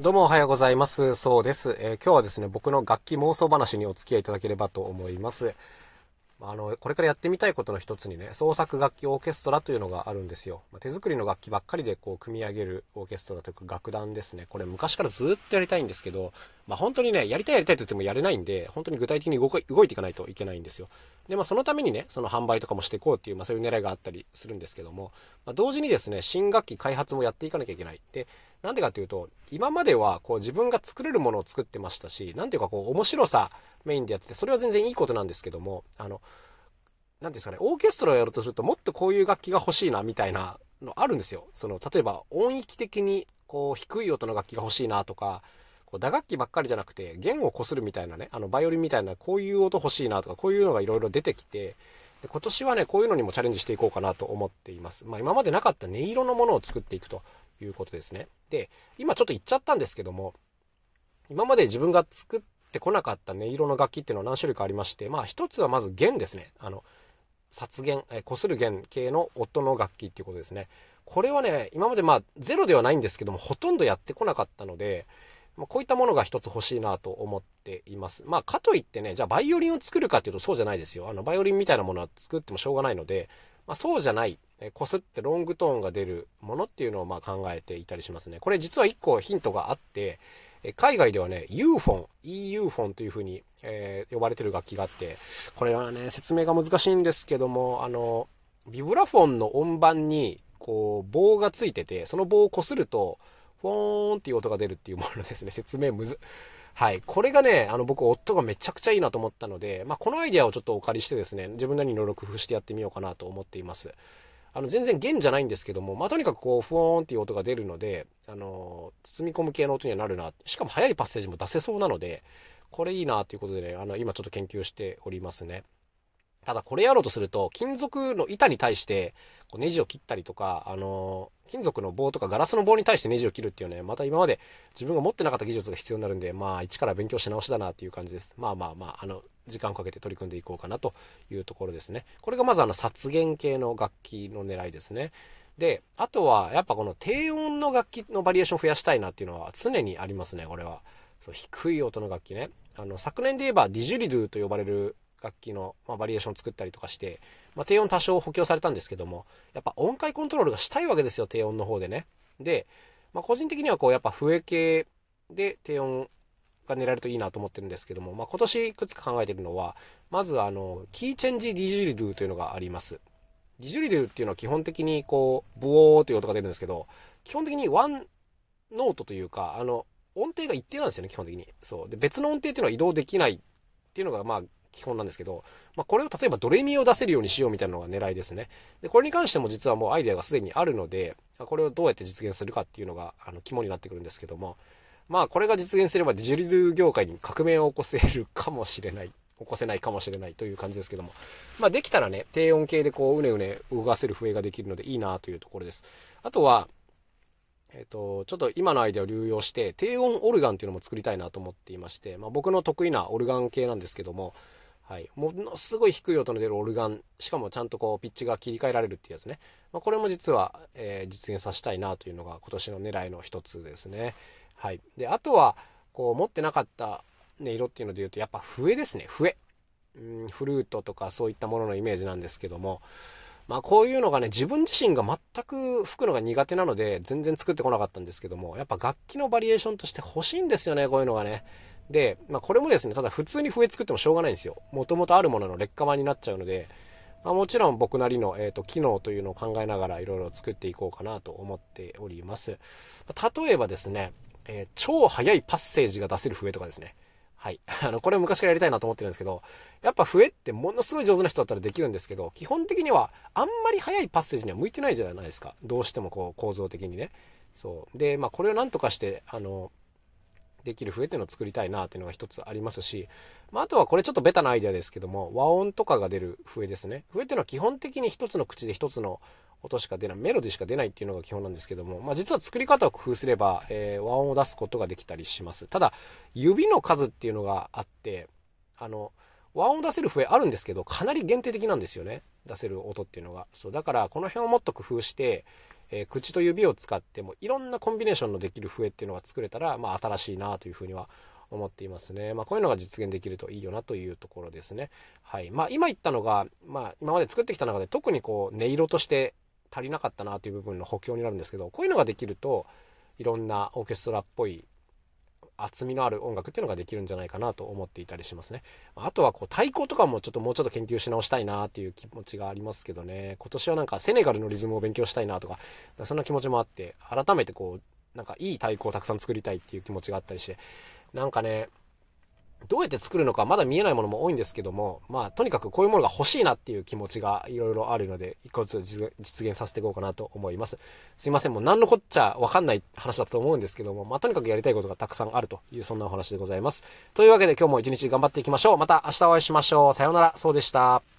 どうもおはようございます。そうです。えー、今日はですね、僕の楽器妄想話にお付き合いいただければと思います。あの、これからやってみたいことの一つにね、創作楽器オーケストラというのがあるんですよ。ま手作りの楽器ばっかりでこう組み上げるオーケストラというか楽団ですね。これ昔からずっとやりたいんですけど、まあ、本当にね、やりたいやりたいと言ってもやれないんで、本当に具体的に動いていかないといけないんですよ。で、まあ、そのためにね、その販売とかもしていこうっていう、まあ、そういう狙いがあったりするんですけども、まあ、同時にですね、新楽器開発もやっていかなきゃいけない。で、なんでかっていうと、今まではこう自分が作れるものを作ってましたし、なんていうかこう面白さメインでやってて、それは全然いいことなんですけども、あの、なんですかね、オーケストラをやるとすると、もっとこういう楽器が欲しいな、みたいなのあるんですよ。その、例えば音域的に、こう、低い音の楽器が欲しいなとか、こう打楽器ばっかりじゃなくて、弦をこするみたいなね、あの、バイオリンみたいな、こういう音欲しいなとか、こういうのがいろいろ出てきて、今年はね、こういうのにもチャレンジしていこうかなと思っています。まあ、今までなかった音色のものを作っていくということですね。で、今ちょっと言っちゃったんですけども、今まで自分が作ってこなかった音色の楽器っていうのは何種類かありまして、まあ一つはまず弦ですね。あの、殺弦、えー、する弦系の音の楽器っていうことですね。これはね、今までまあゼロではないんですけども、ほとんどやってこなかったので、まあ、こういったものが一つ欲しいなと思っています。まあ、かといってね、じゃあバイオリンを作るかっていうとそうじゃないですよ。あの、バイオリンみたいなものは作ってもしょうがないので、まあ、そうじゃない、えこすってロングトーンが出るものっていうのをまあ考えていたりしますね。これ実は1個ヒントがあって、え海外ではね、ユーフォン、EU フォンという風に、えー、呼ばれてる楽器があって、これはね、説明が難しいんですけども、あの、ビブラフォンの音盤に、こう、棒がついてて、その棒を擦ると、フォーンっていう音が出るっていうものですね。説明むず。はい。これがね、あの、僕、音がめちゃくちゃいいなと思ったので、まあ、このアイデアをちょっとお借りしてですね、自分なりにいろいろ工夫してやってみようかなと思っています。あの、全然弦じゃないんですけども、まあ、とにかくこう、フォーンっていう音が出るので、あの、包み込む系の音にはなるな。しかも速いパッセージも出せそうなので、これいいなということでね、あの、今ちょっと研究しておりますね。ただこれやろうとすると、金属の板に対して、こうネジを切ったりとか、あの金属の棒とかガラスの棒に対してネジを切るっていうね、また今まで自分が持ってなかった技術が必要になるんで、まあ、一から勉強し直しだなっていう感じです。まあまあまあ、あの、時間をかけて取り組んでいこうかなというところですね。これがまずあの、殺弦系の楽器の狙いですね。で、あとは、やっぱこの低音の楽器のバリエーションを増やしたいなっていうのは常にありますね、これは。そう低い音の楽器ね。あの、昨年で言えばディジュリドゥと呼ばれる楽器の、まあ、バリエーションを作ったりとかして、まあ、低音多少補強されたんですけども、やっぱ音階コントロールがしたいわけですよ、低音の方でね。で、まあ、個人的にはこう、やっぱ笛系で低音が狙えるといいなと思ってるんですけども、まあ、今年いくつか考えてるのは、まずあの、キーチェンジディジュリドゥというのがあります。ディジュリドゥっていうのは基本的にこう、ブオーという音が出るんですけど、基本的にワンノートというか、あの、音程が一定なんですよね、基本的に。そう。で、別の音程っていうのは移動できないっていうのが、まあ、基本なんですけど、まあ、これを例えばドレミを出せるようにしようみたいなのが狙いですね。で、これに関しても実はもうアイデアがすでにあるので、これをどうやって実現するかっていうのが、あの、肝になってくるんですけども、まあ、これが実現すればデジュリドゥ業界に革命を起こせるかもしれない。起こせないかもしれないという感じですけども。まあ、できたらね、低音系でこう、うねうね動かせる笛ができるのでいいなというところです。あとは、えっ、と、ちょっと今のアイデアを流用して、低音オルガンっていうのも作りたいなと思っていまして、まあ、僕の得意なオルガン系なんですけども、はい。ものすごい低い音の出るオルガン、しかもちゃんとこう、ピッチが切り替えられるっていうやつね。まあ、これも実は、えー、実現させたいなというのが今年の狙いの一つですね。はい。で、あとは、こう、持ってなかった音色っていうので言うと、やっぱ笛ですね。笛。うん、フルートとかそういったもののイメージなんですけども、まあこういうのがね、自分自身が全く吹くのが苦手なので、全然作ってこなかったんですけども、やっぱ楽器のバリエーションとして欲しいんですよね、こういうのがね。で、まあこれもですね、ただ普通に笛作ってもしょうがないんですよ。もともとあるものの劣化版になっちゃうので、まあ、もちろん僕なりの、えーと、機能というのを考えながらいろいろ作っていこうかなと思っております。例えばですね、えー、超速いパッセージが出せる笛とかですね。はい。あの、これ昔からやりたいなと思ってるんですけど、やっぱ笛ってものすごい上手な人だったらできるんですけど、基本的にはあんまり速いパッセージには向いてないじゃないですか。どうしてもこう構造的にね。そう。で、まあこれをなんとかして、あの、できる笛っていうのを作りたいなっていうのが一つありますし、まあ、あとはこれちょっとベタなアイデアですけども、和音とかが出る笛ですね。笛っていうのは基本的に一つの口で一つの音しか出ない、メロディしか出ないっていうのが基本なんですけども、まあ、実は作り方を工夫すれば、えー、和音を出すことができたりします。ただ、指の数っていうのがあって、あの、和音を出せる笛あるんですけど、かなり限定的なんですよね。出せる音っていうのが。そう、だから、この辺をもっと工夫して、え、口と指を使ってもいろんなコンビネーションのできる笛っていうのが作れたら、まあ、新しいなというふうには思っていますね。まあ、こういうのが実現できるといいよなというところですね。はい。まあ、今言ったのが、まあ、今まで作ってきた中で特にこう、音色として足りなかったなという部分の補強になるんですけど、こういうのができると、いろんなオーケストラっぽい厚みのある音楽っていうのができるんじゃないかなと思っていたりしますね。あとはこう太鼓とかもちょっともうちょっと研究し直したいなっていう気持ちがありますけどね。今年はなんかセネガルのリズムを勉強したいなとか、そんな気持ちもあって、改めてこう、なんかいい太鼓をたくさん作りたいっていう気持ちがあったりして、なんかね、どうやって作るのかまだ見えないものも多いんですけども、まあ、とにかくこういうものが欲しいなっていう気持ちがいろいろあるので、一個ずつ実現させていこうかなと思います。すいません、もう何のこっちゃわかんない話だと思うんですけども、まあ、とにかくやりたいことがたくさんあるという、そんなお話でございます。というわけで今日も一日頑張っていきましょう。また明日お会いしましょう。さようなら。そうでした。